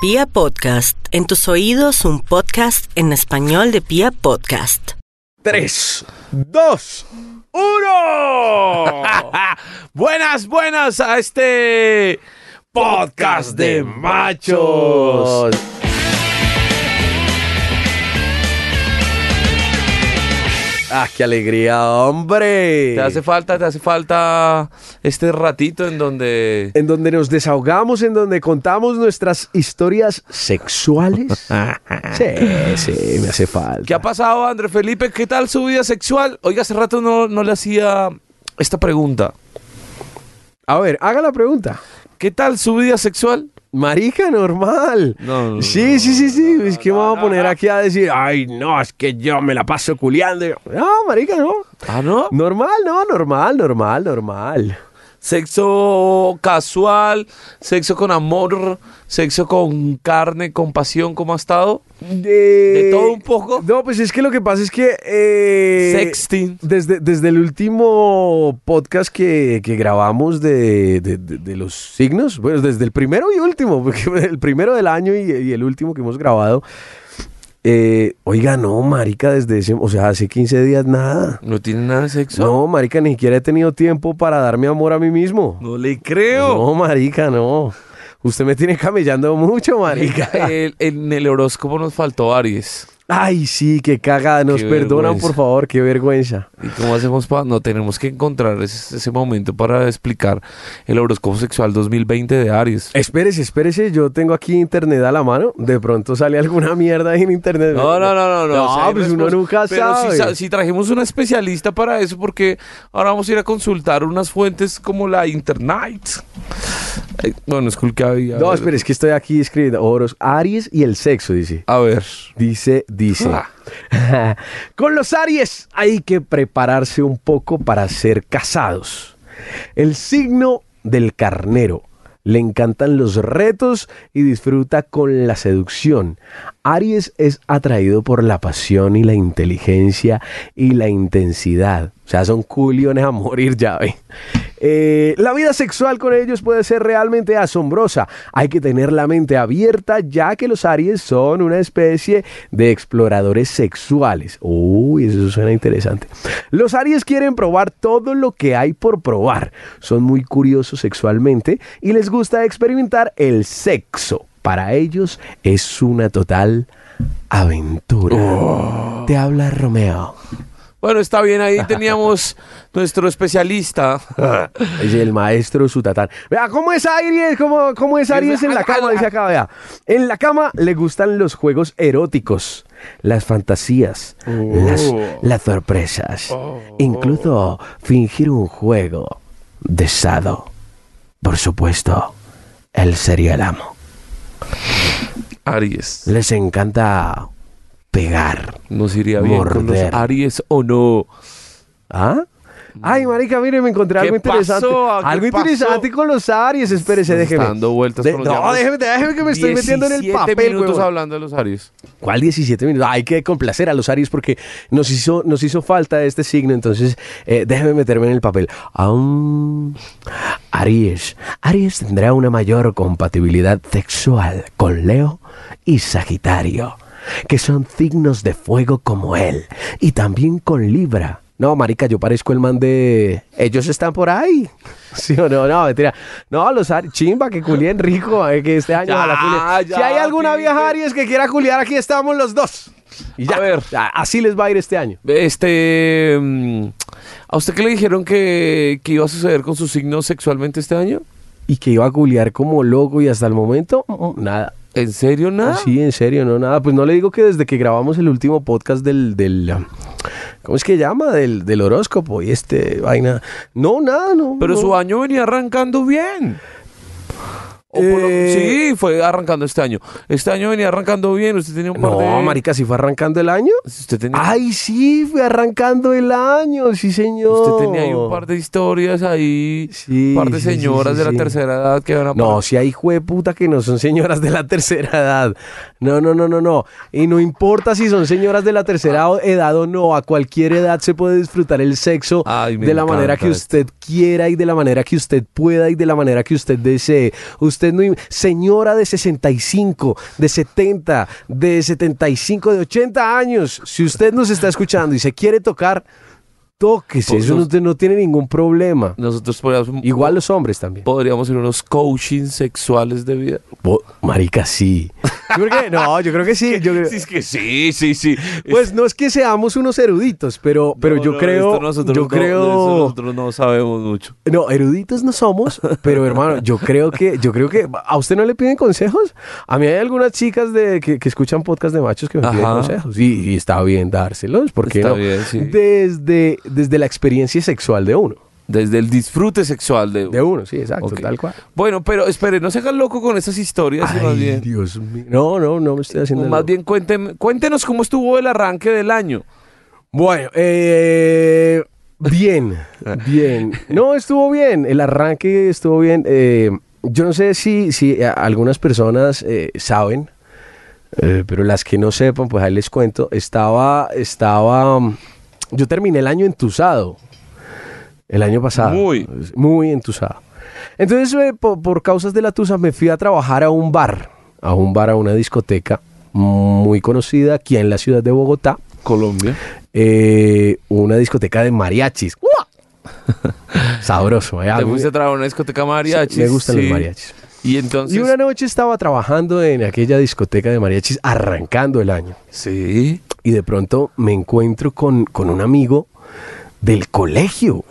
Pia Podcast, en tus oídos un podcast en español de Pia Podcast. 3, 2, 1. buenas, buenas a este podcast de machos. Ah, qué alegría, hombre. Te hace falta, te hace falta este ratito en donde En donde nos desahogamos, en donde contamos nuestras historias sexuales. sí, sí, me hace falta. ¿Qué ha pasado, André Felipe? ¿Qué tal su vida sexual? Oiga, hace rato no, no le hacía esta pregunta. A ver, haga la pregunta. ¿Qué tal su vida sexual? Marica, normal. No, no, sí, sí, sí, sí. Es que me vamos a poner aquí a decir, ay, no, es que yo me la paso culiando. No, marica, no. Ah, ¿no? Normal, no, normal, normal, normal. Sexo casual, sexo con amor, sexo con carne, con pasión, ¿cómo ha estado? De, ¿De todo un poco? No, pues es que lo que pasa es que... eh, Sexting. Desde, desde el último podcast que, que grabamos de, de- los signos, bueno, desde el primero y último, porque el primero del año y, y el último que hemos grabado, eh, oiga, no, marica, desde ese, o sea, hace 15 días nada. ¿No tiene nada de sexo? No, marica, ni siquiera he tenido tiempo para darme amor a mí mismo. No le creo. No, marica, no. Usted me tiene camellando mucho, marica. El- en el horóscopo nos faltó Aries. Ay, sí, qué cagada. Nos Qué perdonan, por favor, qué vergüenza. ¿Y cómo hacemos para.? No, tenemos que encontrar ese, ese momento para explicar el horóscopo sexual 2020 de Aries. Espérese, espérese, yo tengo aquí internet a la mano. De pronto sale alguna mierda ahí en internet. No, no, no, no. No, No, o sea, pues uno nunca Pero si, sabe. sa- si trajimos una especialista para eso, porque ahora vamos a ir a consultar unas fuentes como la Internet. Bueno, había. No, espere, es que estoy aquí escribiendo. Oros, Aries y el sexo, dice. A ver. Dice, dice. Ah. Con los Aries hay que prepararse un poco para ser casados. El signo del carnero. Le encantan los retos y disfruta con la seducción. Aries es atraído por la pasión y la inteligencia y la intensidad. O sea, son culiones a morir ya, ve. Eh, la vida sexual con ellos puede ser realmente asombrosa. Hay que tener la mente abierta ya que los Aries son una especie de exploradores sexuales. Uy, eso suena interesante. Los Aries quieren probar todo lo que hay por probar. Son muy curiosos sexualmente y les gusta experimentar el sexo. Para ellos es una total aventura. Te habla Romeo. Bueno, está bien, ahí teníamos nuestro especialista. Es el maestro Sutatán. Vea, ¿cómo es Aries? ¿Cómo, cómo es Aries en la cama? Dice acá, vea. En la cama le gustan los juegos eróticos, las fantasías, las, las sorpresas. Incluso fingir un juego de sado. Por supuesto, él sería el amo. Aries. Les encanta pegar. Nos iría bien con los Morder. Aries o no. ¿Ah? Ay, marica, mire, me encontré ¿Qué algo interesante. Algo pasó? interesante con los Aries. Espérese, déjeme. dando vueltas De- con los no, déjeme, déjeme que me estoy metiendo en el 17 papel, minutos hablando de los Aries. ¿Cuál 17 minutos? Hay que complacer a los Aries porque nos hizo, nos hizo falta este signo, entonces eh, déjeme meterme en el papel. Aún Aries. Aries tendrá una mayor compatibilidad sexual con Leo y Sagitario, que son signos de fuego como él, y también con Libra. No, marica, yo parezco el man de... Ellos están por ahí. ¿Sí o no? No, mentira. No, los Aries... Chimba, que culien rico, eh, que este año... Ya, culien. ya, si hay alguna Pipe. vieja Aries que quiera culiar, aquí estamos los dos. Y ya, A ver. así les va a ir este año. Este. mm, ¿A usted qué le dijeron que, que iba a suceder con su signo sexualmente este año? Y que iba a culiar como loco y hasta el momento, nada. ¿En serio nada? Sí, en serio, no, nada. Pues no le digo que desde que grabamos el último podcast del, del ¿cómo es que llama? Del, del horóscopo y este vaina. No, nada, no. Pero no. su año venía arrancando bien. O por lo- Eh, sí, fue arrancando este año. Este año venía arrancando bien. Usted tenía un par de. No, marica, si fue arrancando el año. Usted tenía, Ay, sí, fue arrancando el año, sí, señor. usted tenía ahí un par de historias ahí. Sí, un par de sí, sí, señoras sí, de la sí. tercera edad que van a. No, si hay puta que no son señoras de la tercera edad. No, no, no, no, no. Y no importa si son señoras de la tercera o- edad o no, a cualquier edad se puede disfrutar el sexo Ay, me de la manera encanta que usted quiera y de la manera que usted pueda y de la manera que usted desee. Usted no... Señora de 65, de 70, de 75, de 80 años, si usted nos está escuchando y se quiere tocar, Pues eso no, nos- te- no tiene ningún problema. Nosotros podríamos, Igual los hombres también. podríamos ser unos coaching sexuales de vida. Marica, sí. Yo creo que, no, yo creo que sí. yo creo- Sí, es que sí, sí, sí. pues no es que seamos unos eruditos, pero, pero No, yo no, creo, nosotros yo no- creo, nosotros no sabemos mucho. no, eruditos no somos, pero hermano, yo creo que, yo creo que, ¿a usted no le piden consejos? A mí hay algunas chicas de, que, que escuchan podcast de machos que me piden consejos y, y está bien dárselos, porque Está no? bien, sí. Desde, desde la experiencia sexual de uno, Desde el disfrute sexual de... de uno, sí, exacto, tal cual. Bueno, pero espere, no se hagan loco con esas historias. más Ay, bien, Dios mío. No, no, no me estoy haciendo. más loco. bien cuénten- cuéntenos cómo estuvo el arranque del año. Bueno, eh, bien, bien. No, estuvo bien. El arranque estuvo bien. Eh, yo no sé si, si algunas personas eh, saben, eh, pero las que no sepan, pues ahí les cuento. Estaba, estaba. Yo terminé el año entusado. El año pasado. Muy. Muy entusado. Entonces, eh, por, por causas de la tusa, me fui a trabajar a un bar. A un bar, a una discoteca muy conocida aquí en la ciudad de Bogotá Colombia. eh, una discoteca de mariachis. ¡Uah! Sabroso. ¿eh? Te fuiste a trabajar a una discoteca mariachis. me gustan sí. los mariachis. Y entonces... Y una noche estaba trabajando en aquella discoteca de mariachis arrancando el año. Sí. Y de pronto me encuentro con, con un amigo del colegio.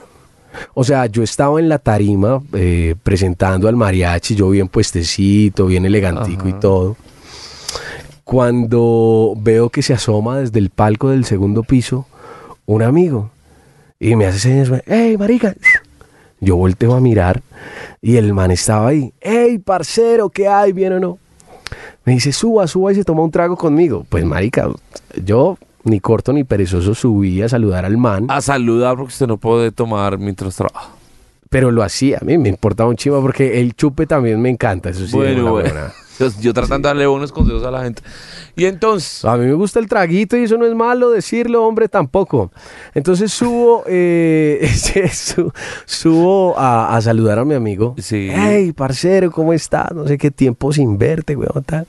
O sea, yo estaba en la tarima eh, presentando al mariachi, yo bien puestecito, bien elegantico y todo. Cuando veo que se asoma desde el palco del segundo piso un amigo y me hace señas, ¡Ey, marica! Yo volteo a mirar y el man estaba ahí. ¡Ey, parcero! ¿Qué hay? ¿Bien o no? Me dice, suba, suba y se toma un trago conmigo. Pues, marica, yo ni corto ni perezoso subí a saludar al man, A saludar porque usted no puede tomar mientras trabaja. Pero lo hacía. A mí me importaba un chima porque el chupe también me encanta. Eso sí, bueno, bueno. Yo, yo tratando de darle buenos consejos a la gente. Y entonces... A mí me gusta el traguito y eso no es malo decirlo, hombre, tampoco. Entonces subo, eh, su- subo a, a saludar a mi amigo. Sí. Hey, parcero, ¿cómo estás? No sé qué tiempo sin verte, weón. tal.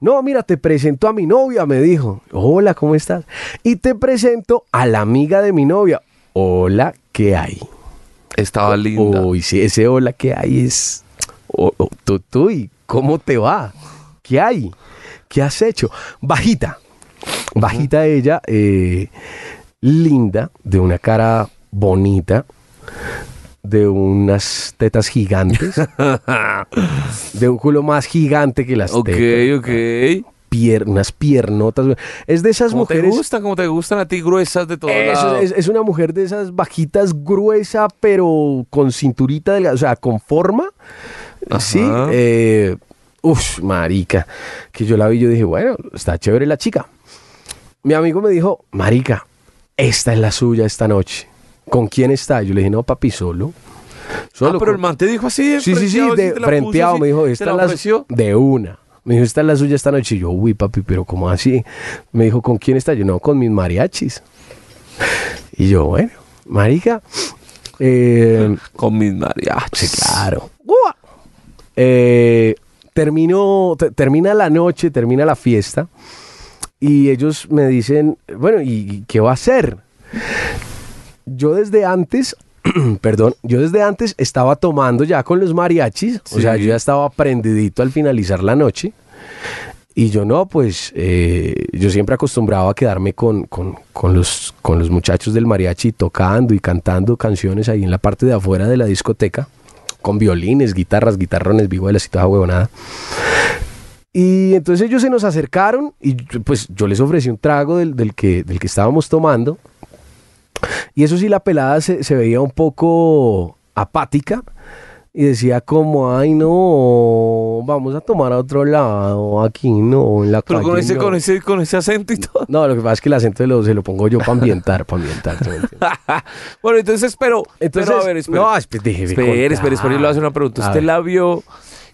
No, mira, te presento a mi novia, me dijo. Hola, ¿cómo estás? Y te presento a la amiga de mi novia. Hola, ¿qué hay? Estaba linda. Uy, sí, ese hola, ¿qué hay? Es. Oh, oh, tú, tú, ¿y cómo te va? ¿Qué hay? ¿Qué has hecho? Bajita. Bajita ella, eh, linda, de una cara bonita, de unas tetas gigantes, de un culo más gigante que las ok, tetas. ok. Pier- unas piernotas. Es de esas ¿Cómo te mujeres. gustan? ¿Cómo te gustan a ti gruesas de todos lados? es, es una mujer de esas bajitas gruesa, pero con cinturita delgada, o sea, con forma. Ajá. Sí. Eh, uf, marica. Que yo la vi, yo dije, bueno, está chévere la chica. Mi amigo me dijo, marica, esta es la suya esta noche. ¿Con quién está? Yo le dije, no, papi, solo. Solo ah, pero el con- man te dijo así. Sí, sí, sí, de frenteado. Me dijo, ¿te esta la es la de una. Me dijo, esta es la suya esta noche. Y yo, uy, papi, pero ¿cómo así? Me dijo, ¿con quién está? Yo, no, con mis mariachis. Y yo, bueno, marica. Eh, Con mis mariachis. claro. Eh, termino, te- termina la noche, termina la fiesta. Y ellos me dicen, bueno, ¿y y qué va a hacer? Yo desde antes, perdón, yo desde antes estaba tomando ya con los mariachis, o sea, yo ya estaba prendidito al finalizar la noche. Y yo no, pues eh, yo siempre acostumbraba a quedarme con, con- con los, con los muchachos del mariachi tocando y cantando canciones ahí en la parte de afuera de la discoteca, con violines, guitarras, guitarrones, vihuelas y toda huevonada. Y entonces ellos se nos acercaron y pues yo les ofrecí un trago del, del que, del que estábamos tomando. Y eso sí, la pelada se, se veía un poco apática y decía como, ay no, vamos a tomar a otro lado, aquí no, en la Pero con ese, no". con ese, con ese acento y todo. No, lo que pasa es que el acento se lo, se lo pongo yo para ambientar, para ambientar. bueno, entonces, pero, Entonces, pero a ver, espera. no, espe- déjeme espere, espere, espere, yo le voy a hacer una pregunta. ¿Usted ver. la vio,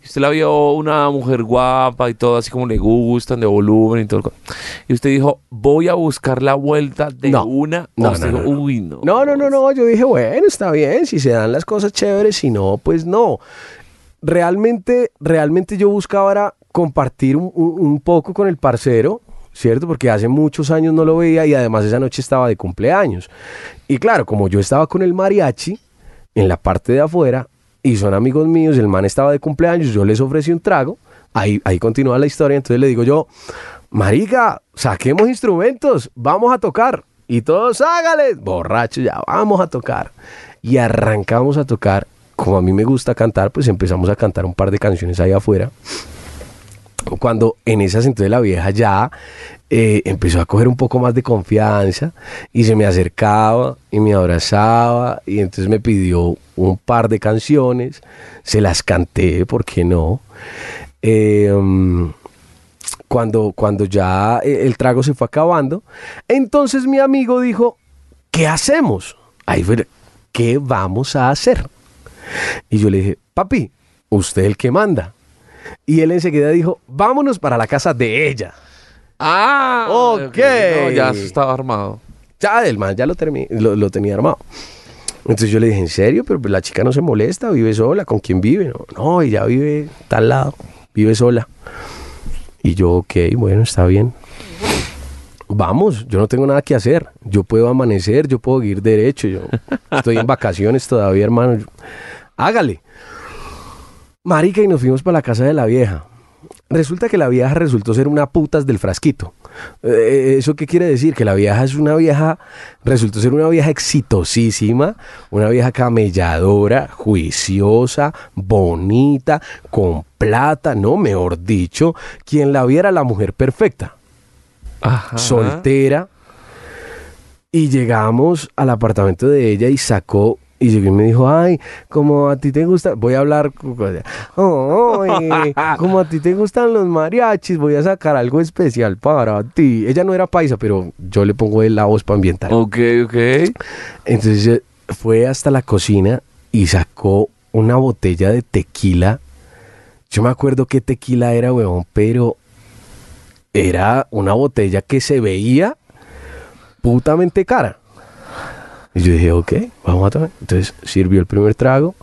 usted la vio una mujer guapa y todo así como le gustan, de volumen y todo? Y usted dijo, voy a buscar la vuelta de No. una. No, o usted no, dijo, no, no. uy, no. No, no, no, no. Yo dije, bueno, está bien. Si se dan las cosas chéveres, si no, pues no. realmente, realmente yo buscaba compartir un, un- un poco con el parcero, ¿cierto? Porque hace muchos años no lo veía y además esa noche estaba de cumpleaños. Y claro, como yo estaba con el mariachi en la parte de afuera y son amigos míos, el man estaba de cumpleaños, yo les ofrecí un trago, ahí, ahí continúa la historia, entonces le digo yo, marica, saquemos instrumentos, vamos a tocar. Y todos, hágale, borrachos, ya vamos a tocar. Y arrancamos a tocar. Como a mí me gusta cantar, pues empezamos a cantar un par de canciones ahí afuera. Cuando en esas entonces la vieja ya eh, empezó a coger un poco más de confianza y se me acercaba y me abrazaba y entonces me pidió un par de canciones, se las canté, ¿por qué no? Eh, mm, cuando, cuando ya eh, el trago se fue acabando, entonces mi amigo dijo, ¿qué hacemos? Ahí fue, ¿qué vamos a hacer? Y yo le dije, papi, usted el que manda. Y él enseguida dijo, vámonos para la casa de ella. Ah, Ok. No, ya eso estaba armado. Ya, el man ya lo, lo, lo tenía armado. Entonces yo le dije, ¿en serio? Pero pues la chica no se molesta, vive sola. ¿Con quién vive? No, no ella vive tal lado, vive sola. Y yo, ok, bueno, está bien. Vamos, yo no tengo nada que hacer. Yo puedo amanecer, yo puedo ir derecho. Yo estoy en vacaciones todavía, hermano. Hágale. Marica, y nos fuimos para la casa de la vieja. Resulta que la vieja resultó ser una putas del frasquito. Eh, ¿Eso qué quiere decir? Que la vieja es una vieja, resultó ser una vieja exitosísima, una vieja camelladora, juiciosa, bonita, con plata, no, mejor dicho, quien la viera la mujer perfecta, Ajá. soltera. Y llegamos al apartamento de ella y sacó y llegó y me dijo, ay, como a ti te gusta, voy a hablar, como a ti te gustan los mariachis, voy a sacar algo especial para ti. Ella no era paisa, pero yo le pongo la voz para ambientar. Ok, ok. Entonces eh, fue hasta la cocina y sacó una botella de tequila. Yo me acuerdo qué tequila era, weón, pero era una botella que se veía putamente cara. Y yo dije, ok, vamos a tomar. Entonces sirvió el primer trago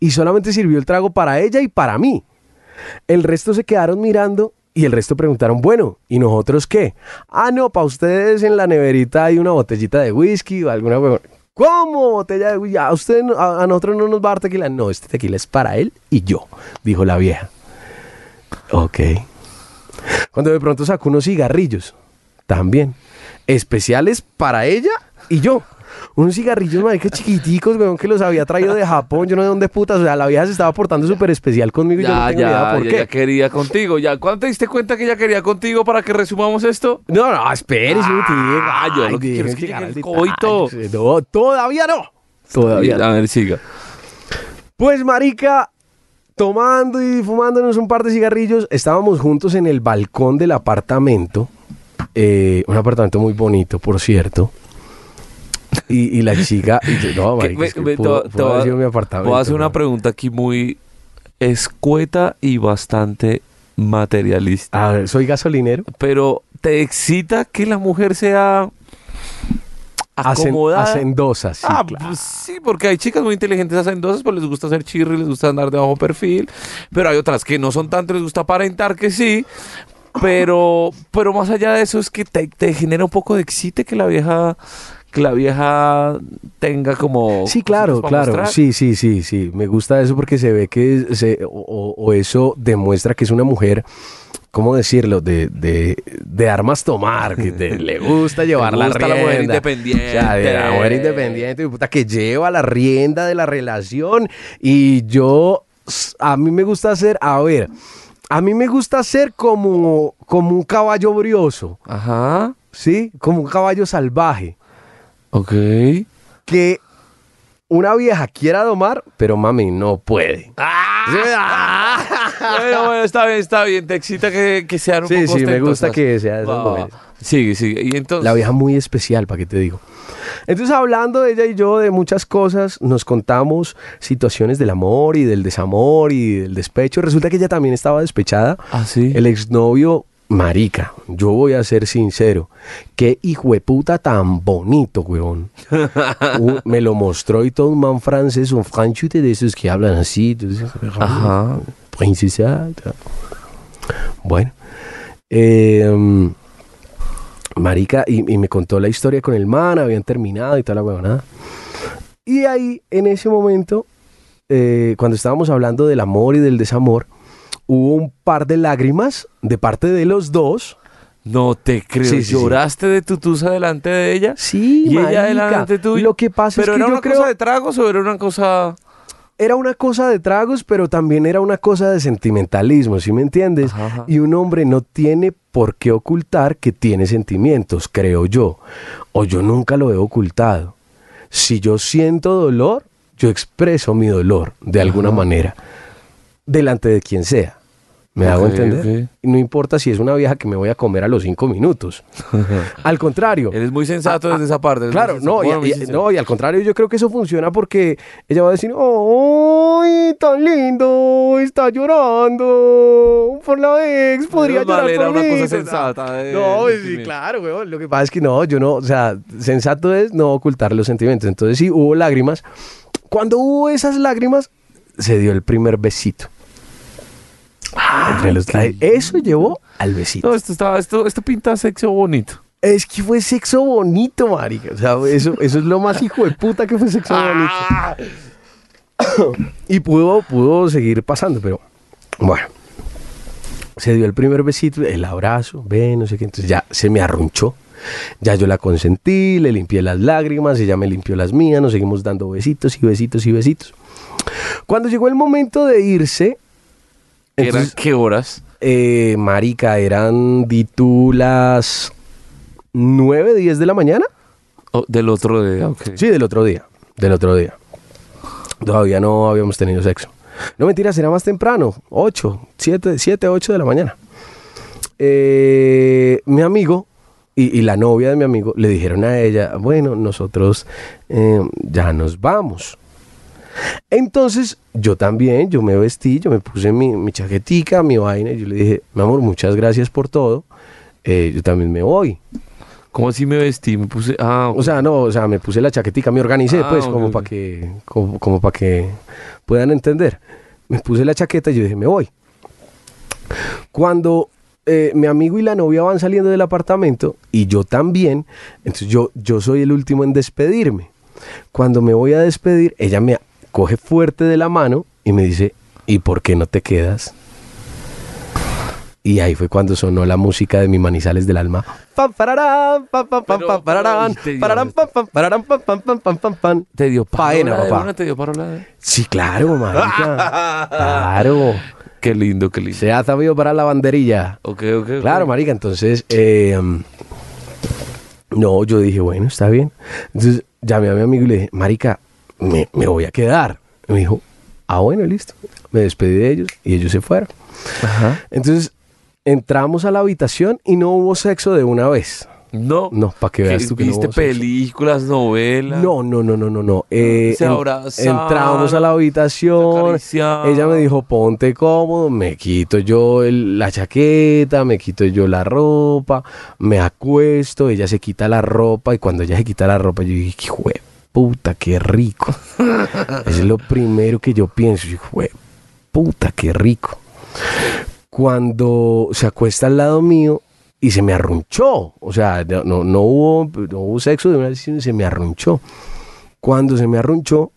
y solamente sirvió el trago para ella y para mí. El resto se quedaron mirando y el resto preguntaron, bueno, ¿y nosotros qué? Ah, no, para ustedes en la neverita hay una botellita de whisky o alguna... huevón". ¿Cómo botella de whisky? ¿A, usted, a, a nosotros no nos va a dar tequila? No, este tequila es para él y yo, dijo la vieja. Ok. Cuando de pronto sacó unos cigarrillos, también, especiales para ella y yo. Unos cigarrillos, marica, chiquiticos, weón, que los había traído de Japón, yo no sé dónde putas, o sea, la vieja se estaba portando súper especial conmigo y yo no Ya, tengo idea ya, por ya, qué. ya quería contigo. Ya, ¿cuándo te diste cuenta que ella quería contigo para que resumamos esto? No, no, espérese, Ah, tío. yo lo Ay, que quiero es que llegue el coito. No, todavía no. Todavía no. A ver, siga. Pues, marica, tomando y fumándonos un par de cigarrillos, estábamos juntos en el balcón del apartamento. eh, un apartamento muy bonito, por cierto. Y, y la chica... y yo, no, marica, me- es que me- pudo- haber voy a- sido mi apartamento. Voy a hacer una pregunta aquí muy escueta y bastante materialista. A ver, soy gasolinero. Pero ¿te excita que la mujer sea acomodada? hacendosa, sí, ah, claro. pues sí, porque hay chicas muy inteligentes hacendosas, pues les gusta hacer chirri, les gusta andar de bajo perfil, pero hay otras que no son tanto, les gusta aparentar que sí, pero, pero más allá de eso es que te, te genera un poco de excite que la vieja, que la vieja tenga como... Sí, claro, claro. mostrar. Sí, sí, sí, sí. Me gusta eso porque se ve que se, o, o- eso demuestra que es una mujer, ¿cómo decirlo? De, de, de armas tomar, que te- le gusta llevar la gusta la rienda. mujer independiente. O sea, de la mujer independiente, puta, que lleva la rienda de la relación. Y yo, a mí me gusta hacer, a ver, a mí me gusta ser como, como un caballo brioso, Ajá, ¿sí? Como un caballo salvaje ok. que una vieja quiera domar, pero mami no puede. bueno, bueno, está bien, está bien. Te excita que, que sean un Sí, poco sí, me gusta que sea de esas va. mujeres. Sigue, sigue. Y entonces... La vieja muy especial, ¿para qué te digo? Entonces, hablando ella y yo de muchas cosas, nos contamos situaciones del amor y del desamor y del despecho. Resulta que ella también estaba despechada. Ah, sí. El exnovio Marica, yo voy a ser sincero. Qué hijo de puta tan bonito, weón. Me lo mostró y todo un man francés, un franchute de esos que hablan así. Ajá. Princesa. Bueno. eh, marica, y, y me contó la historia con el man, habían terminado y toda la huevonada. Y ahí, en ese momento, eh, cuando estábamos hablando del amor y del desamor, hubo un par de lágrimas de parte de los dos. No te creo. Sí, sí, sí. ¿Lloraste de tu tusa delante de ella? Sí, y ella marica. delante tuyo. Lo que pasa ¿Pero es que era yo una creo cosa de tragos o era una cosa...? Era una cosa de tragos, pero también era una cosa de sentimentalismo, ¿sí me entiendes? Ajá, ajá. Y un hombre no tiene por qué ocultar que tiene sentimientos, creo yo. O yo nunca lo he ocultado. Si yo siento dolor, yo expreso mi dolor de alguna Ajá. manera, delante de quien sea. ¿Me hago Ok, entender? ok. Y no importa si es una vieja que me voy a comer a los cinco minutos. Al contrario. Eres muy sensato Ah, desde esa parte. eres Claro, no y, y- no, y al contrario, yo creo que eso funciona porque ella va a decir, ¡ay, tan lindo! Está llorando por la ex, podría mal, llorar era por una mí". cosa sensata de No, pues sí, claro, weón. Lo que pasa es que no, yo no, o sea, sensato es no ocultar los sentimientos. Entonces sí, hubo lágrimas. Cuando hubo esas lágrimas, se dio el primer besito. Entre los- Eso llevó al besito. No, esto, está, esto, esto pinta sexo bonito. Es que fue sexo bonito, marica. O sea, eso, eso es lo más hijo de puta que fue sexo bonito. Y pudo, pudo seguir pasando, pero bueno. Se dio el primer besito, el abrazo, ve, no sé qué. Entonces ya se me arrunchó. Ya yo la consentí, le limpié las lágrimas, ella me limpió las mías, nos seguimos dando besitos y besitos y besitos. Cuando llegó el momento de irse, ¿Eran entonces, qué horas? eh, marica, eran di tú las 9, 10 de la mañana. Oh, del otro día, ok. Sí, del otro día. Del otro día. Todavía no habíamos tenido sexo. No mentiras, era más temprano. 8, 7, 7 8 de la mañana. Eh, mi amigo y, y la novia de mi amigo le dijeron a ella, bueno, nosotros eh, ya nos vamos. Entonces yo también, yo me vestí, yo me puse mi, mi chaquetica, mi vaina, y yo le dije, mi amor, muchas gracias por todo, eh, yo también me voy. ¿Cómo así me vestí? Me puse... Ah. O sea, no, o sea, me puse la chaquetica, me organicé, Ah, pues, como para que, como, como para que puedan entender. Me puse la chaqueta y yo dije, me voy. Cuando eh, mi amigo y la novia van saliendo del apartamento y yo también, entonces yo, yo soy el último en despedirme. Cuando me voy a despedir, ella me coge fuerte de la mano y me dice, ¿y por qué no te quedas? Y ahí fue cuando sonó la música de mi Manizales del alma. Pam, pararán, pam, pam, pam, Pero, pam, pararán, pero, te dio- pararán, pam, pam, pararán, pam, pam, pam, pam, pam, pam. ¿Te dio Faena, parola de papá. ¿Te dio parola Sí, claro, marica. claro. Qué lindo, qué lindo. Se ha sabido para la banderilla. Ok, ok, ok. Claro, marica. Entonces, eh, no, yo dije, bueno, está bien. Entonces, llamé a mi amigo y le dije, marica, me, me voy a quedar. Me dijo, ah, bueno, listo. Me despedí de ellos y ellos se fueron. Ajá. Entonces, entramos a la habitación y no hubo sexo de una vez. No. No, para que veas tú que no ¿Viste sexo. películas, novelas? No, no, no, no, no, no. Eh, Se abrazaron, entramos a la habitación. Ella me dijo, ponte cómodo. Me quito yo el- la chaqueta, me quito yo la ropa, me acuesto. Ella se quita la ropa y cuando ella se quita la ropa, yo dije, hijo de puta, qué rico. Eso es lo primero que yo pienso. Yo, puta, qué rico. Cuando se acuesta al lado mío y se me arrunchó. O sea, no, no, hubo, no hubo sexo de una vez, sino se me arrunchó. Cuando se me arrunchó,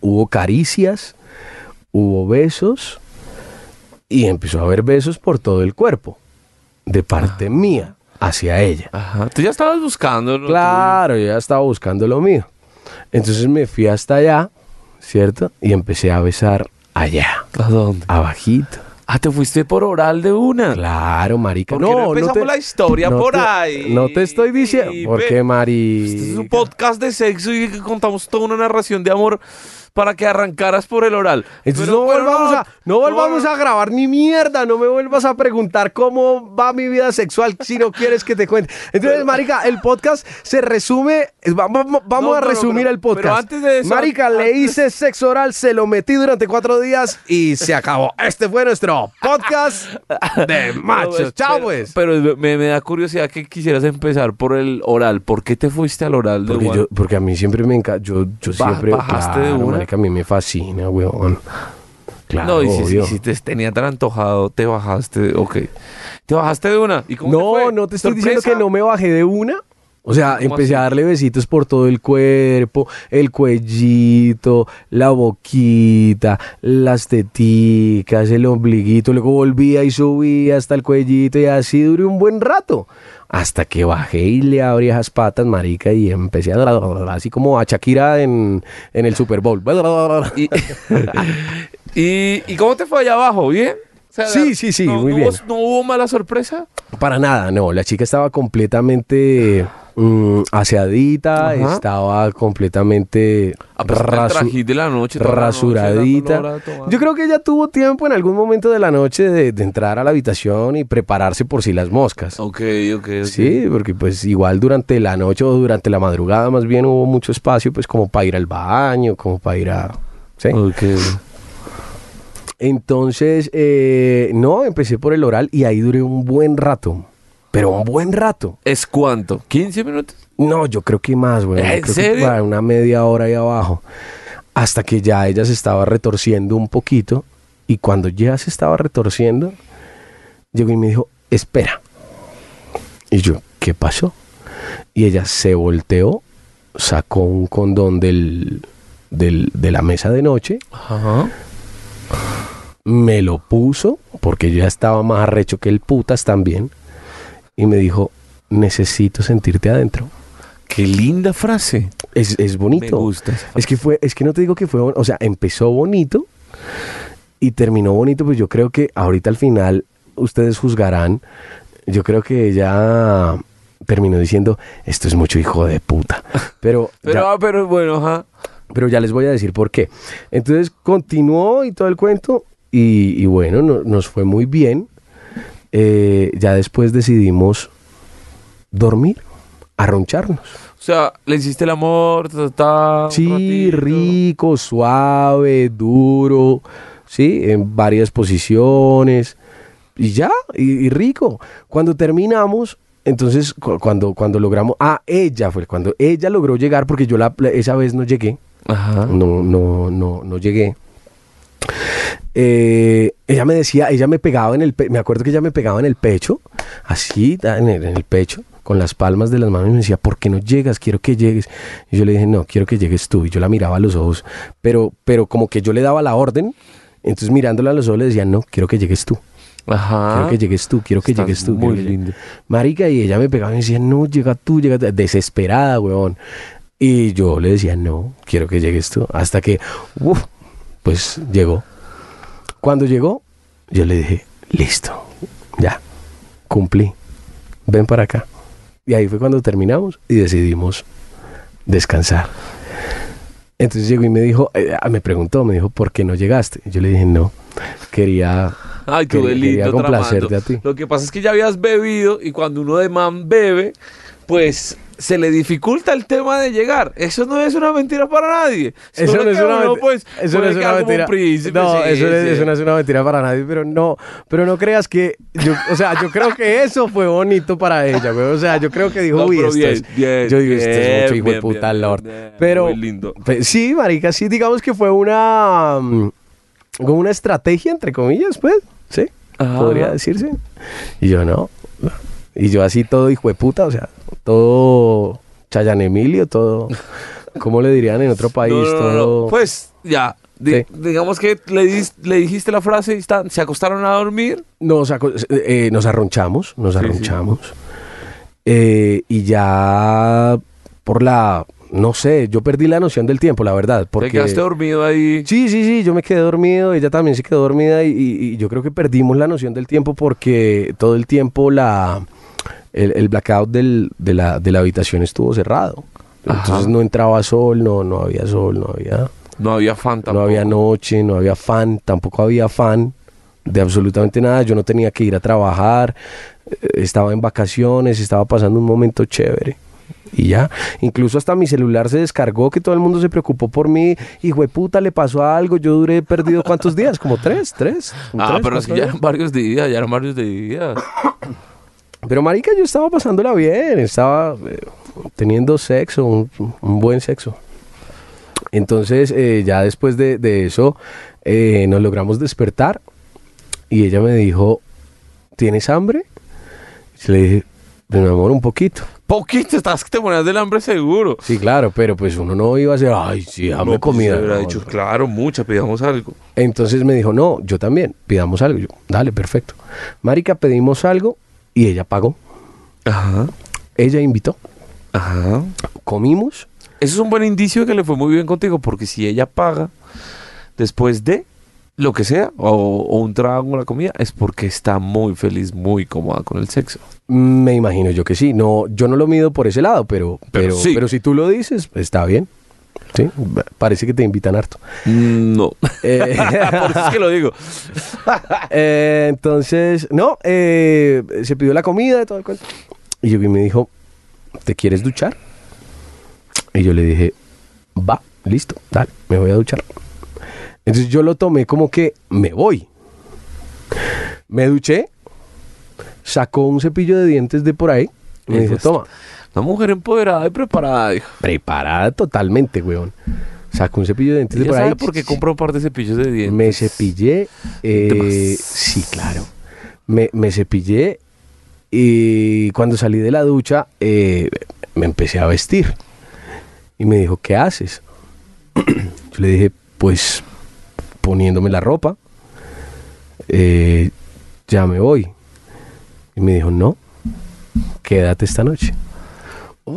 hubo caricias, hubo besos y empezó a haber besos por todo el cuerpo, de parte mía hacia ella. Ajá. Tú ya estabas buscando. lo Claro, yo ya estaba buscando lo mío. Entonces me fui hasta allá, ¿cierto? Y empecé a besar allá. ¿A dónde? abajito. Ah, te fuiste por oral de una. Claro, marica. ¿Por qué no empezamos te- la historia no por te- ahí? No te estoy diciendo. ¿Por qué, Mari? Este es un podcast de sexo y contamos toda una narración de amor. Para que arrancaras por el oral. Entonces Pero- no volvamos, a, no volvamos no, a grabar ni mierda, no me vuelvas a preguntar cómo va mi vida sexual si no quieres que te cuente. Entonces, marica, el podcast se resume, es- va- va- vamos, No, a resumir pero- el podcast. pero antes de eso, marica, le hice sexo oral, se lo metí durante cuatro días y se acabó. Este fue nuestro podcast de machos. No, Chao, pero- pues. Pero me, me da curiosidad que quisieras empezar por el oral. ¿Por qué te fuiste al oral Porque, yo, porque a mí siempre me encanta, yo, yo siempre, bajaste de una. Marica, a mí me fascina, weón. Claro, no, y si, si, te tenía tan antojado, te bajaste, ok. Te bajaste de una. ¿Y cómo te No, fue? no te estoy diciendo que no me bajé de una. O sea, ¿Cómo empecé a darle besitos por todo el cuerpo, el cuellito, la boquita, las teticas, el ombliguito. Luego volvía y subía hasta el cuellito y así duré un buen rato. Hasta que bajé y le abrí esas patas, marica, y empecé a así como a Shakira en, en el Super Bowl. ¿Y, y, ¿y cómo te fue allá abajo? ¿Bien? Sea, Sí, sí, sí, no- muy no bien. hubo- ¿No hubo mala sorpresa? Para nada, no. La chica estaba completamente mm, aseadita, Ajá. estaba completamente A pesar del rasu- trajín de la noche, toda la noche, rasuradita. tomando. Yo creo que ella tuvo tiempo en algún momento de la noche de, de entrar a la habitación y prepararse por si las moscas. Ok, ok, ok. Sí, porque pues igual durante la noche o durante la madrugada más bien hubo mucho espacio pues como para ir al baño, como para ir a... ¿sí? Ok. Entonces, eh, no, empecé por el oral y ahí duré un buen rato, pero un buen rato. ¿Es cuánto? ¿15 minutos? No, yo creo que más, güey. ¿En que para una media hora ahí abajo. Hasta que ya ella se estaba retorciendo un poquito. Y cuando ya se estaba retorciendo, llegó y me dijo, espera. Y yo, ¿qué pasó? Y ella se volteó, sacó un condón del, del- de la mesa de noche, Ajá. Me lo puso, porque yo ya estaba más arrecho que el putas también, y me dijo, necesito sentirte adentro. Qué linda frase. Es, es bonito. Me gusta esa Es que fue, es que no te digo que fue, o sea, empezó bonito y terminó bonito, pues yo creo que ahorita al final ustedes juzgarán. Yo creo que ella terminó diciendo, esto es mucho hijo de puta. Pero, Pero, ya, ah, pero bueno, ajá. pero ya les voy a decir por qué. Entonces continuó y todo el cuento y, y bueno, no- nos fue muy bien. Eh, ya después decidimos dormir, arroncharnos. O sea, le hiciste el amor, ta, ta, Sí, rico, suave, duro, sí, en varias posiciones. Y ya, y, y rico. Cuando terminamos, entonces, cu- cuando, cuando logramos, ah, ella fue, cuando ella logró llegar, porque yo la- esa vez no llegué, Ajá. no, no, no, no llegué. Eh, ella me decía, ella me pegaba en el, me acuerdo que ella me pegaba en el pecho, así, en el, en el pecho, con las palmas de las manos y me decía, ¿por qué no llegas? Quiero que llegues. Y yo le dije, no, quiero que llegues tú. Y yo la miraba a los ojos, pero, pero como que yo le daba la orden, entonces mirándola a los ojos le decía, no, quiero que llegues tú. Ajá. Quiero que llegues tú, quiero que Estás llegues tú. muy quiero que llegues". lindo. Marica, y ella me pegaba y me decía, no, llega tú, llega tú", desesperada, weón. Y yo le decía, no, quiero que llegues tú. Hasta que, uf, pues llegó. Cuando llegó, yo le dije, listo, ya, cumplí, ven para acá. Y ahí fue cuando terminamos y decidimos descansar. Entonces llegó y me dijo, eh, me preguntó, me dijo, ¿por qué no llegaste? Yo le dije, no, quería Ay, tú Quería- complacerte a ti. Lo que pasa es que ya habías bebido y cuando uno de man bebe, pues se le dificulta el tema de llegar. Eso no es una mentira para nadie. Eso no es una mentira. pues, eso no es una un mentira. no, sí, eso, es- sí. eso no es una mentira para nadie, pero no, pero no creas que yo, o sea, yo creo que eso fue bonito para ella, güey. O sea, yo creo que dijo, No, uy, esto bien, es, bien, yo digo, esto es mucho bien, hijo de puta Lord. Pero muy lindo. pe- sí, marica, sí, digamos que fue una mm, como una estrategia entre comillas, pues, sí, Ajá. podría decirse. Y yo no. Y yo así todo hijo de puta, o sea, todo Chayan Emilio, todo ¿Cómo le dirían en otro país? No, no, no, no. todo Pues ya, di- Sí. digamos que le, dis- le dijiste la frase y se acostaron a dormir. nos, aco- eh, nos arronchamos, nos Sí, sí. arronchamos. Eh, y ya por la, no sé, yo perdí la noción del tiempo, la verdad. Porque, Te quedaste dormido ahí. Sí, sí, sí, yo me quedé dormido, ella también se quedó dormida y, y- y yo creo que perdimos la noción del tiempo porque todo el tiempo la, el, el blackout del- de, la, de la habitación estuvo cerrado. Ajá. Entonces no entraba sol, no, no había sol, no había... No había fan tampoco. No había noche, no había fan, tampoco había fan de absolutamente nada. Yo no tenía que ir a trabajar, eh, estaba en vacaciones, estaba pasando un momento chévere. Y ya, incluso hasta mi celular se descargó, que todo el mundo se preocupó por mí. Hijo de puta, le pasó algo. Yo duré perdido cuántos días, como tres, tres. Ah, tres, pero es que ya eran varios días, ya eran varios días. Pero marica, yo estaba pasándola bien, estaba eh, teniendo sexo, un, un buen sexo. Entonces, eh, ya después de, de eso, eh, nos logramos despertar y ella me dijo, ¿tienes hambre? Y le dije, "Pues, mi amor, un poquito. Poquito, estás que te ponías del hambre seguro. Sí, claro, pero pues uno no iba a decir, ay, sí, dame No, pues, comida. se hubiera No, dicho, no. claro, mucha, pidamos algo. Entonces me dijo, no, yo también, pidamos algo. Yo, dale, perfecto. Marica, pedimos algo y ella pagó. Ajá, Ella invitó, ajá. comimos. Eso es un buen indicio de que le fue muy bien contigo, porque si ella paga después de lo que sea, o, o un trago o la comida, es porque está muy feliz, muy cómoda con el sexo. Me imagino yo que sí. No, yo no lo mido por ese lado, pero, Pero pero, sí. pero si tú lo dices, está bien. Sí, parece que te invitan harto. No. Eh, Por eso es que lo digo. eh, entonces, no, eh, se pidió la comida y todo el cuento. Y yo me dijo, ¿te quieres duchar? Y yo le dije, va, listo, dale, me voy a duchar. Entonces yo lo tomé como que me voy. Me duché, sacó un cepillo de dientes de por ahí y me dijo, toma, Una mujer empoderada y preparada, hijo. preparada totalmente, weón. Sacó un cepillo de dientes de por ahí. sabe por qué compró un par de cepillos de dientes. Me cepillé. eh, sí, claro. Me, me cepillé y cuando salí de la ducha eh, me empecé a vestir. Y me dijo, ¿qué haces? Yo le dije, pues poniéndome la ropa. eh, ya me voy. Y me dijo, no, quédate esta noche.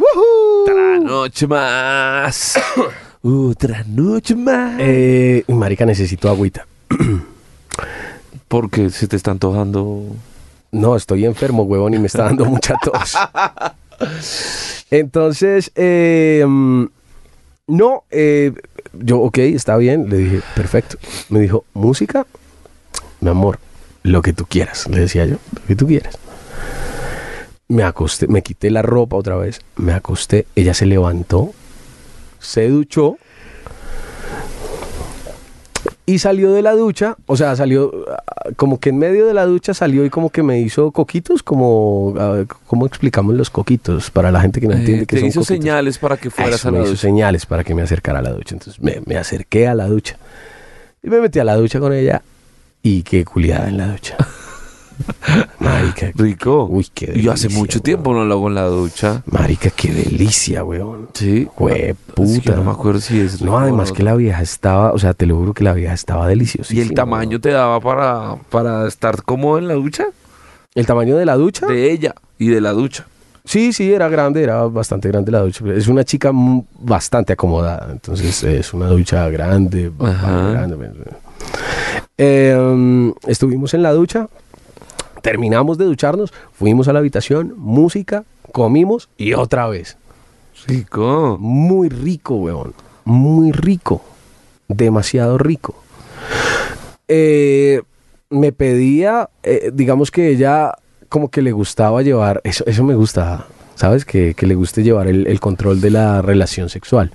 Otra noche más. Otra noche más. Eh, marica, necesito agüita. Porque se te está antojando. No, estoy enfermo, huevón, y me está dando mucha tos. Entonces, eh, no, eh, yo, ok, está bien, le dije, perfecto. Me dijo, música, mi amor, lo que tú quieras, le decía yo, lo que tú quieras. Me acosté, me quité la ropa otra vez, me acosté, ella se levantó, se duchó y salió de la ducha, o sea, salió ah, como que en medio de la ducha salió y como que me hizo coquitos, como ¿cómo explicamos los coquitos para la gente que no entiende Eh, qué te son hizo coquitos? señales para que fueras Eso, a la me hizo señales para que me acercara a la ducha. Entonces me, me acerqué a la ducha y me metí a la ducha con ella y qué culiada en la ducha. Marica, Rico. Uy, qué Yo hace delicia, mucho tiempo no lo hago en la ducha. marica, qué delicia, weón. Sí. Es que puta. no me acuerdo si es. No, rico además que la vieja estaba, o sea, te lo juro que la vieja estaba deliciosa. ¿Y el tamaño te daba para, para estar cómodo en la ducha? ¿El tamaño de la ducha? De ella y de la ducha. Sí, sí, era grande, era bastante grande la ducha. Es una chica bastante acomodada, entonces es una ducha grande, grande. Eh, um, estuvimos en la ducha, terminamos de ducharnos, fuimos a la habitación, música, comimos y otra vez. Rico. Muy rico, weón. Muy rico. Demasiado rico. Eh, me pedía, eh, digamos que ella como que le gustaba llevar, eso, eso me gusta, ¿sabes? Que, que le guste llevar el, el control de la relación sexual.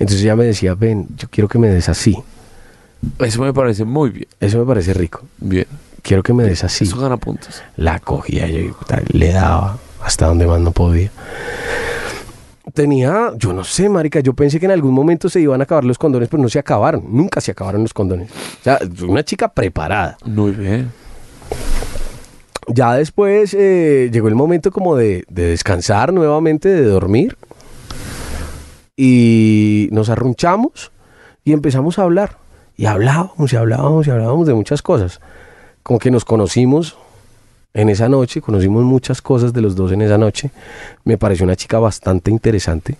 Entonces ella me decía, ven, yo quiero que me des así. Eso me parece muy bien. Eso me parece rico. Bien. Quiero que me des así. Eso gana puntos. La cogía yo y le daba hasta donde más no podía. Tenía, yo no sé, marica, yo pensé que en algún momento se iban a acabar los condones, pero no se acabaron, nunca se acabaron los condones. O sea, una chica preparada. Muy bien. Ya después eh, llegó el momento como de, de descansar nuevamente, de dormir. Y nos arrunchamos y empezamos a hablar. Y hablábamos y hablábamos y hablábamos de muchas cosas. Como que nos conocimos en esa noche, conocimos muchas cosas de los dos en esa noche. Me pareció una chica bastante interesante.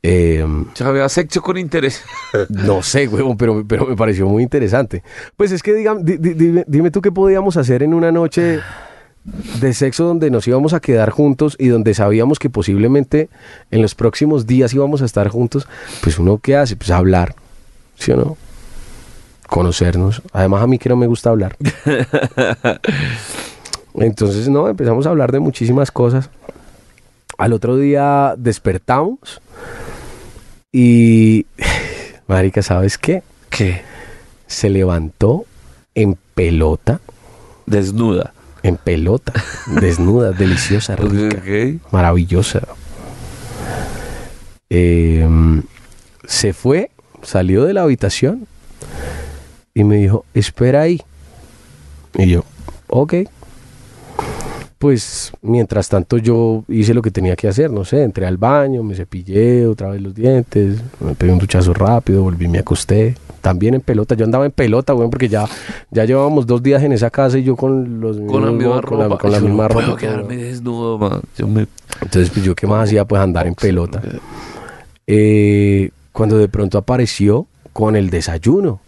Eh, Ya había sexo con interés. no sé, huevón, pero, pero me pareció muy interesante. Pues es que digam- di- di- dime, dime tú qué podíamos hacer en una noche de sexo donde nos íbamos a quedar juntos y donde sabíamos que posiblemente en los próximos días íbamos a estar juntos. Pues uno qué hace, pues hablar. ¿sí o no? Conocernos. Además a mí que no me gusta hablar. Entonces, no, empezamos a hablar de muchísimas cosas. Al otro día despertamos y, marica, ¿sabes qué? ¿Qué? Se levantó en pelota, Desnuda. en pelota, desnuda, deliciosa, rica, maravillosa. Eh, se fue, salió de la habitación y me dijo, espera ahí. Y yo, ok. Pues mientras tanto yo hice lo que tenía que hacer, no sé, entré al baño, me cepillé otra vez los dientes, me pegué un duchazo rápido, volví, me acosté. También en pelota, yo andaba en pelota, weón, porque ya, ya llevábamos dos días en esa casa y yo con los Con la misma con la- ropa. con la Yo misma no ropa. puedo quedarme desnudo, man. Yo me... Entonces, pues yo qué más hacía, pues andar en pelota. Eh, cuando de pronto apareció con el desayuno.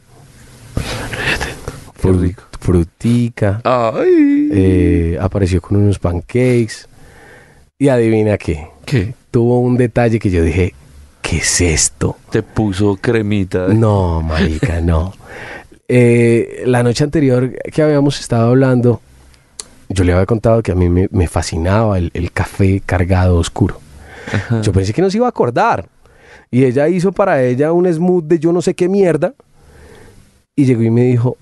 Qué Fru- rico. Frutica. Ay. eh, apareció con unos pancakes. Y adivina qué. ¿Qué? Tuvo un detalle que yo dije, ¿qué es esto? Te puso cremita. No, marica, no. Eh, la noche anterior que habíamos estado hablando, yo le había contado que a mí me, me fascinaba el, el café cargado oscuro. Ajá. Yo pensé que no se iba a acordar. Y ella hizo para ella un smooth de yo no sé qué mierda. Y llegó y me dijo,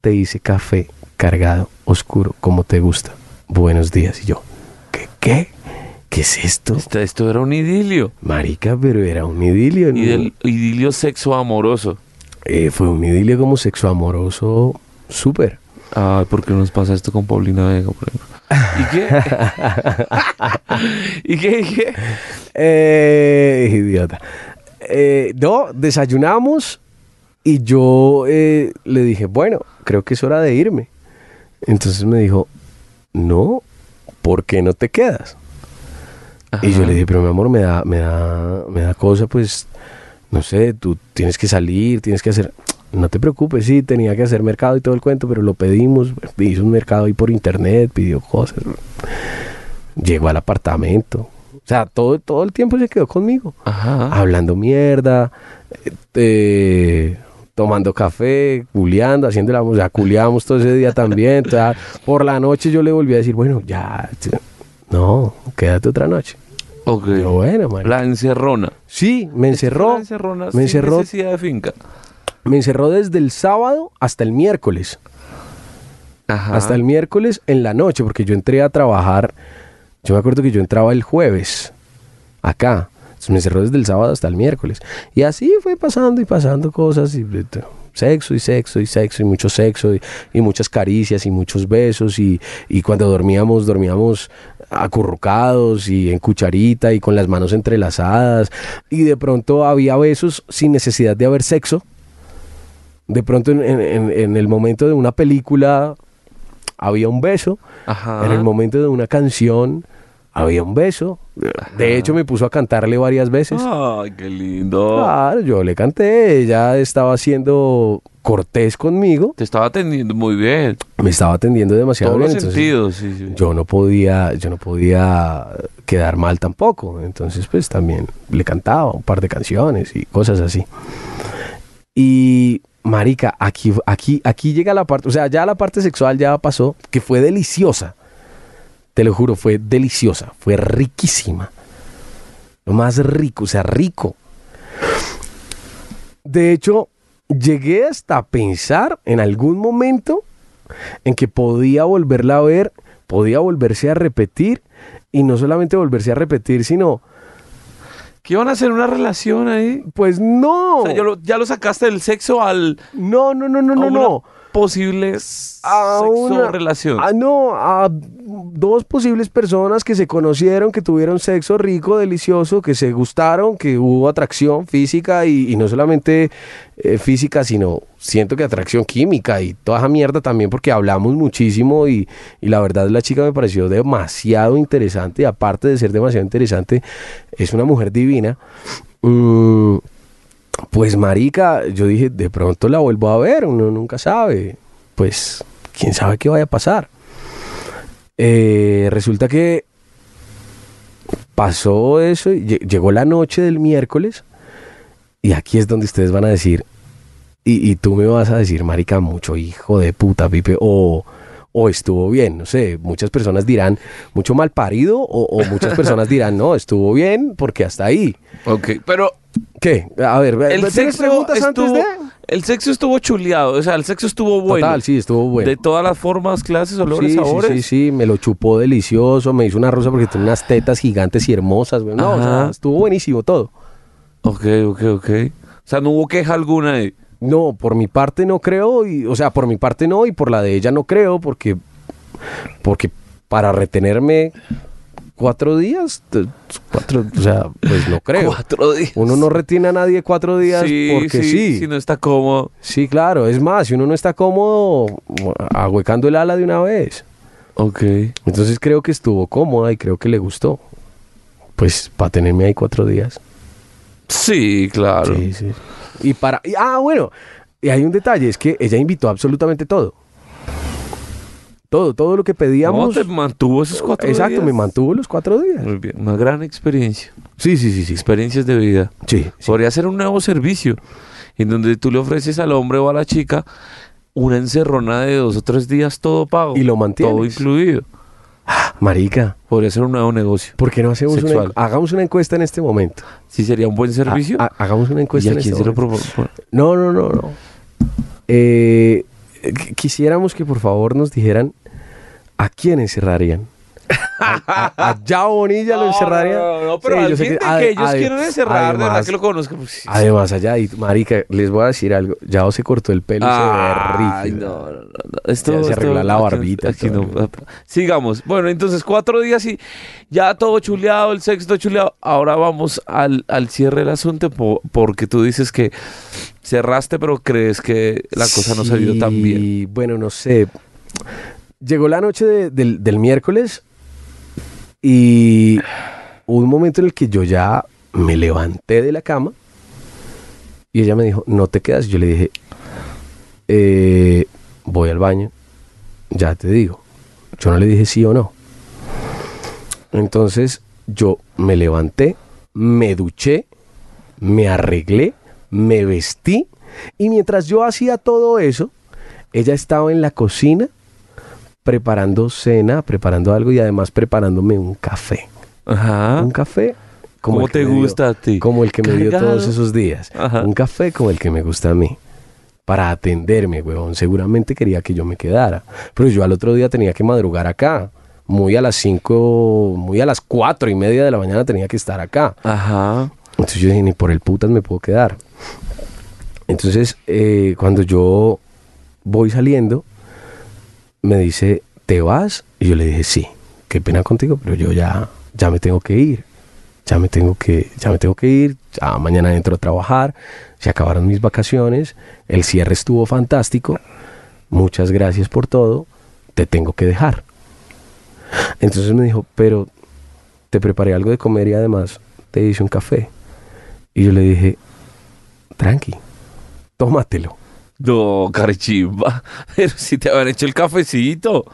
te hice café cargado, oscuro, como te gusta. Buenos días. Y yo, ¿qué? ¿Qué? ¿Qué es esto? Esto, esto era un idilio. Marica, pero era un idilio. ¿no? Y del idilio sexo amoroso. Eh, fue un idilio como sexo amoroso súper. Ay, ¿por qué nos pasa esto con Paulina Vega, por ejemplo? ¿Y qué? ¿Y qué? ¿Y qué? Eh, idiota. Eh, no, desayunamos y yo eh, le dije, bueno, creo que es hora de irme. Entonces me dijo, no, ¿por qué no te quedas? Y yo le dije, pero mi amor, me da, me da, me da cosa, pues, no sé, tú tienes que salir, tienes que hacer... No te preocupes, sí, tenía que hacer mercado y todo el cuento, pero lo pedimos, hizo un mercado ahí por internet, pidió cosas. Llegó al apartamento. O sea, todo, todo el tiempo se quedó conmigo. Ajá. Hablando mierda, eh, eh, tomando café, culeando, haciendo la... O sea, culeamos todo ese día también. o sea, por la noche yo le volví a decir, bueno, ya... No, quédate otra noche. Ok. Yo, bueno. La encerrona. Sí, me encerró. La encerrona Me encerró, necesidad de finca. me encerró desde el sábado hasta el miércoles. Ajá. Hasta el miércoles en la noche, porque yo entré a trabajar. Yo me acuerdo que yo entraba el jueves acá. Entonces me encerró desde el sábado hasta el miércoles. Y así fue pasando y pasando cosas. Y, eh, sexo y sexo y sexo y mucho sexo y, y muchas caricias y muchos besos. Y, y cuando dormíamos, dormíamos acurrucados y en cucharita y con las manos entrelazadas. Y de pronto había besos sin necesidad de haber sexo. De pronto en, en- en- en el momento de una película había un beso. Ajá. En el momento de una canción había un beso. De hecho me puso a cantarle varias veces. Ay, qué lindo. Claro, yo le canté. Ella estaba siendo cortés conmigo. Te estaba atendiendo muy bien. Me estaba atendiendo demasiado Todos bien. los entonces sentidos. Sí, sí. yo no podía, yo no podía quedar mal tampoco. Entonces, pues también le cantaba un par de canciones y cosas así. Y marica, aquí, aquí, aquí llega la parte, o sea, ya la parte sexual ya pasó, que fue deliciosa. Te lo juro, fue deliciosa, fue riquísima. Lo más rico, o sea, rico. De hecho, llegué hasta a pensar en algún momento en que podía volverla a ver, podía volverse a repetir, y no solamente volverse a repetir, sino, ¿Qué iban a hacer una relación ahí? pues no, O sea, ya lo, ya lo sacaste del sexo al no, no, no, no, no, una no. Posible A sexo una- relación. Ah, no, a dos posibles personas que se conocieron, que tuvieron sexo rico, delicioso, que se gustaron, que hubo atracción física y, y no solamente eh, física, sino siento que atracción química y toda esa mierda también porque hablamos muchísimo y, y la verdad la chica me pareció demasiado interesante y aparte de ser demasiado interesante, es una mujer divina. Mm, pues marica, yo dije, de pronto la vuelvo a ver, uno nunca sabe. Pues, quién sabe qué vaya a pasar. Eh, resulta que pasó eso, llegó la noche del miércoles, y aquí es donde ustedes van a decir, Y, tú me vas a decir, marica, mucho hijo de puta, Pipe, o, o estuvo bien, no sé, muchas personas dirán, mucho mal parido, o, o muchas personas dirán, no, estuvo bien, porque hasta ahí. Ok, pero ¿Qué? A ver, el ¿tienes sexo, preguntas antes estuvo, de...? el sexo estuvo chuleado, o sea, el sexo estuvo bueno. Total, sí, estuvo bueno. De todas las formas, clases, olores, Sí, sí, sabores. sí, sí, me lo chupó delicioso, me hizo una rosa porque tiene unas tetas gigantes y hermosas, güey. No, o sea, estuvo buenísimo todo. Ok, ok, ok. O sea, no hubo queja alguna de... No, por mi parte no creo, y, o sea, por mi parte no, y por la de ella no creo, porque, porque para retenerme cuatro días, cuatro, o sea, pues no creo. Cuatro días. Uno no retiene a nadie cuatro días porque sí. Si no está cómodo. Sí, claro, es más, si uno no está cómodo, ahuecando el ala de una vez. Ok. Entonces creo que estuvo cómoda y creo que le gustó. Pues para tenerme ahí cuatro días. Sí, claro. Sí, sí. Y para. y- ah, bueno. Y hay un detalle, es que ella invitó absolutamente todo. Todo, todo lo que ¿Cómo pedíamos. te mantuvo esos cuatro Exacto, días? me mantuvo los cuatro días. Muy bien, una gran experiencia. Sí, sí, sí, sí. Experiencias de vida. Sí, sí. Podría ser un nuevo servicio en donde tú le ofreces al hombre o a la chica una encerrona de dos o tres días todo pago. Y lo mantienes. Todo incluido. Marica, Podría ser un nuevo negocio. ¿por qué no hacemos una, hagamos una encuesta en este momento? Sí, sería un buen servicio. Ha- ha- hagamos una ¿Y encuesta a en quién este se lo momento. propongo? No, no, no, no. Eh, qu- quisiéramos que por favor nos dijeran a quién encerrarían. A, a, a Yao Bonilla lo encerrarían. No, no, no, pero Sí, yo sé alguien de que ellos quieren encerrar, de verdad que lo conozco. pues, sí, sí. Además, allá, y marica, les voy a decir algo. Yao se cortó el pelo y se Ay, ve rígido. no, no, no, no. Esto, Ya se arregla la barbita y aquí no. Sigamos. Bueno, entonces cuatro días y ya todo chuleado, el sexto chuleado. Ahora vamos al, al cierre del asunto po- porque tú dices que cerraste, pero crees que la cosa no se dio tan bien. Sí, bueno, no sé. Llegó la noche de- del, del miércoles y hubo un momento en el que yo ya me levanté de la cama y ella me dijo, no te quedas. Yo le dije, "Eh, voy al baño, ya te digo. Yo no le dije sí o no. Entonces yo me levanté, me duché, me arreglé, me vestí y mientras yo hacía todo eso, ella estaba en la cocina preparando cena, preparando algo y además preparándome un café. Ajá. Un café como ¿Cómo te me dio- gusta a ti? Como el que me dio todos esos días. Ajá. Un café como el que me gusta a mí. Para atenderme, huevón. Seguramente quería que yo me quedara. Pero yo al otro día tenía que madrugar acá. Muy a las 5, muy a las cuatro y media de la mañana tenía que estar acá. Ajá. Entonces yo dije, ni por el putas me puedo quedar. Entonces, eh, cuando yo voy saliendo, me dice, ¿te vas? Y yo le dije, sí, qué pena contigo, pero yo ya, ya me tengo que ir. Ya me tengo que, ya me tengo que ir, ya mañana entro a trabajar, se acabaron mis vacaciones, el cierre estuvo fantástico, muchas gracias por todo, te tengo que dejar. Entonces me dijo, pero te preparé algo de comer y además te hice un café. Y yo le dije, tranqui, tómatelo. No, carechimba. Pero si te habían hecho el cafecito.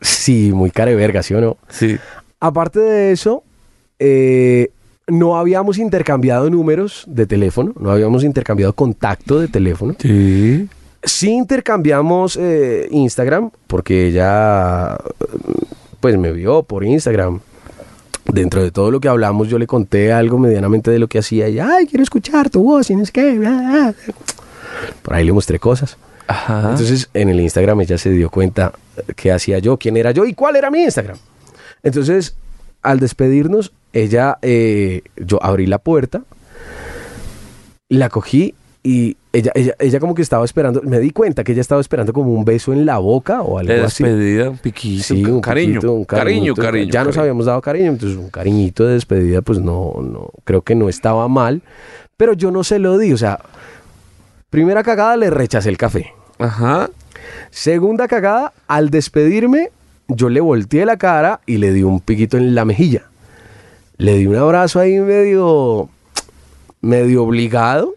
Sí, muy care verga, ¿sí o no? Sí. Aparte de eso, eh, no habíamos intercambiado números de teléfono, no habíamos intercambiado contacto de teléfono. Sí. Sí intercambiamos eh, Instagram, porque ella pues me vio por Instagram. Dentro de todo lo que hablamos, yo le conté algo medianamente de lo que hacía. Y, ay, quiero escuchar tu voz, y no sé qué. bla, bla, bla". Por ahí le mostré cosas. Ajá. Entonces, en el Instagram ella se dio cuenta qué hacía yo, quién era yo y cuál era mi Instagram. Entonces, al despedirnos, ella, eh, yo abrí la puerta, la cogí y ella, ella, ella como que estaba esperando, me di cuenta que ella estaba esperando como un beso en la boca o algo de así. despedida, un piquito. Sí, un cariño. un cariño, cariño. Ya nos habíamos dado cariño, entonces un cariñito de despedida, pues no, no, creo que no estaba mal, pero yo no se lo di, o sea, primera cagada le rechacé el café. Ajá. Segunda cagada, al despedirme, yo le volteé la cara y le di un piquito en la mejilla. Le di un abrazo ahí medio, medio obligado,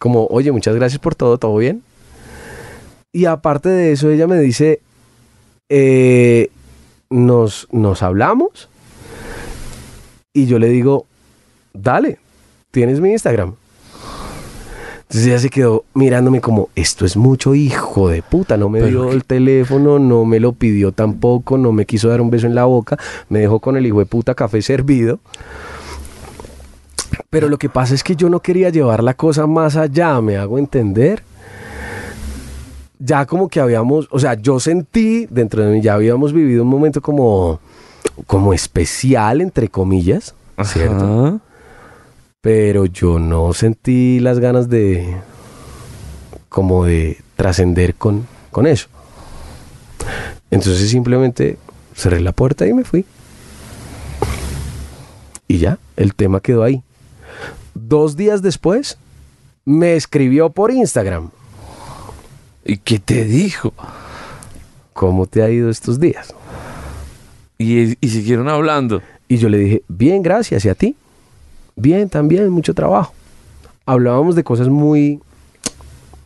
como, oye, muchas gracias por todo, todo bien. Y aparte de eso, ella me dice, eh, nos, nos hablamos. Y yo le digo, dale, tienes mi Instagram. Entonces ella se quedó mirándome como, esto es mucho hijo de puta, no me dio el teléfono, no me lo pidió tampoco, no me quiso dar un beso en la boca, me dejó con el hijo de puta café servido. Pero lo que pasa es que yo no quería llevar la cosa más allá, me hago entender. Ya como que habíamos, o sea, yo sentí dentro de mí, ya habíamos vivido un momento como, como especial, entre comillas, ¿cierto? Pero yo no sentí las ganas de como de trascender con, con eso. Entonces simplemente cerré la puerta y me fui. Y ya, el tema quedó ahí. Dos días después, me escribió por Instagram. ¿Y qué te dijo? ¿Cómo te ha ido estos días? Y, y siguieron hablando. Y yo le dije, bien, gracias. ¿Y a ti? Bien, también, mucho trabajo. Hablábamos de cosas muy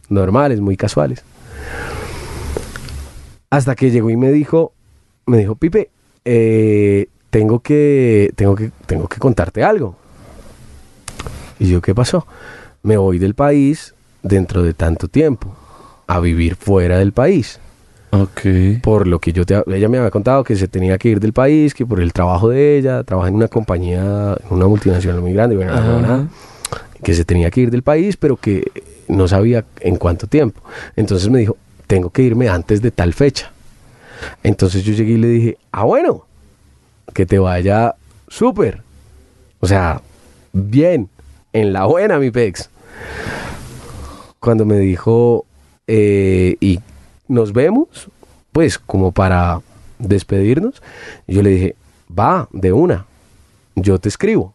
normales, muy casuales. Hasta que llegó y me dijo, me dijo, Pipe, eh, tengo que, tengo que, tengo que contarte algo. Y yo, ¿qué pasó? Me voy del país dentro de tanto tiempo a vivir fuera del país Ok. por lo que yo te, ella me había contado que se tenía que ir del país, que por el trabajo de ella, trabaja en una compañía, en una multinacional muy grande, bueno, que se tenía que ir del país, pero que no sabía en cuánto tiempo. Entonces me dijo, tengo que irme antes de tal fecha. Entonces yo llegué y le dije, ah, bueno, que te vaya súper. O sea, bien, en la buena, mi pex. Cuando me dijo, eh, y nos vemos, pues como para despedirnos, yo le dije, va, de una, yo te escribo.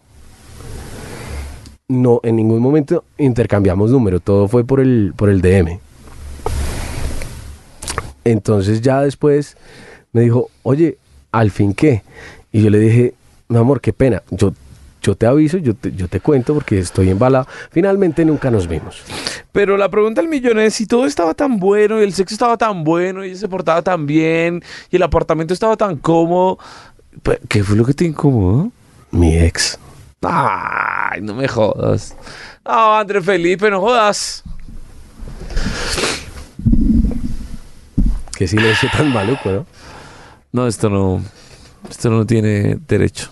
No, en ningún momento intercambiamos número, todo fue por el, por el DM. Entonces ya después me dijo, oye, al fin qué? Y yo le dije, mi amor, qué pena, yo, yo te aviso, yo te, yo te cuento porque estoy embalado. Finalmente nunca nos vimos. Pero la pregunta del millón es si todo estaba tan bueno y el sexo estaba tan bueno y ella se portaba tan bien y el apartamento estaba tan cómodo, pues, ¿qué fue lo que te incomodó? Mi ex. Ay, no me jodas. No, André Felipe, no jodas. Qué silencio tan maluco, ¿no? No, esto no. Esto no tiene derecho.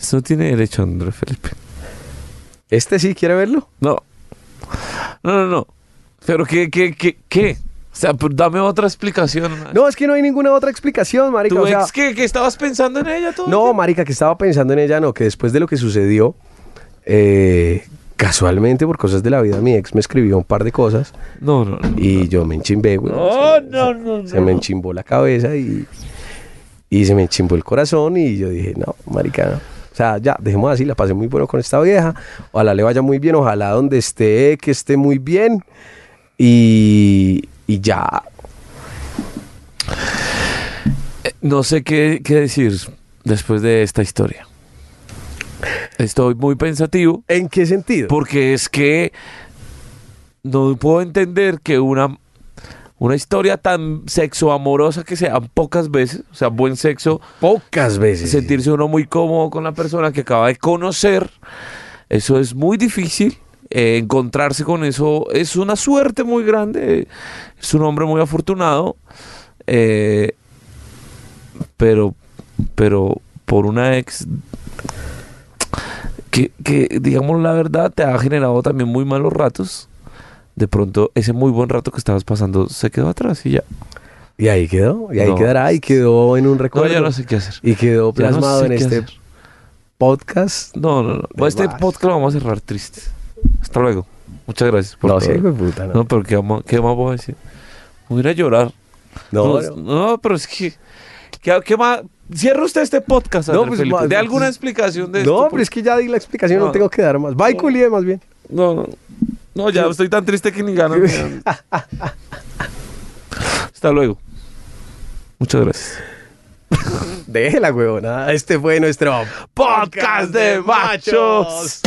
Esto no tiene derecho, André Felipe. ¿Este sí quiere verlo? No. No, no, no. Pero ¿qué, qué, qué, qué? O sea, pues, dame otra explicación. No, es que no hay ninguna otra explicación, marica. ¿Tu o sea, ex qué? ¿Que estabas pensando en ella todo? no, marica, que estaba pensando en ella, no, que después de lo que sucedió, eh, casualmente por cosas de la vida, mi ex me escribió un par de cosas No, no, no. y yo me enchimbé, güey. No, Se- no, no, Se me enchimbó la cabeza y, y se me enchimbó el corazón y yo dije, no, marica, no. O sea, ya, dejemos así, la pasé muy bueno con esta vieja. Ojalá le vaya muy bien, ojalá donde esté, que esté muy bien. Y, y ya, No sé qué, qué decir después de esta historia. Estoy muy pensativo ¿en qué sentido? porque es que no puedo entender que una, una historia tan sexo amorosa que sea pocas veces, o sea, buen sexo, Pocas veces. sentirse uno muy cómodo con la persona que acaba de conocer, eso es muy difícil. eh, encontrarse con eso es una suerte muy grande. Es un hombre muy afortunado. eh, pero, pero por una ex que, que, digamos la verdad, te ha generado también muy malos ratos. De pronto, ese muy buen rato que estabas pasando se quedó atrás y ya. Y ahí quedó, y ahí No. quedará, y quedó en un No, recuerdo. ya no sé qué hacer. Y quedó no plasmado sé en este hacer. podcast. No, no, no. Este más. podcast lo vamos a cerrar triste. Hasta luego. Muchas gracias por No, todo. sí, puta, no. No, pero ¿qué, vamos- qué más voy a decir? Voy a ir a llorar. No, no, no. no, pero es que... ¿Qué, qué más? Cierra usted este podcast, No, pues, Felipe. ¿De alguna explicación de No, esto? pero es que ya di la explicación, no, No. tengo que dar más. Va y No. culié más bien. No, no. No, ya estoy tan triste que ni gano. Hasta luego. Muchas gracias. Déjela, huevona. Este fue nuestro Podcast de machos.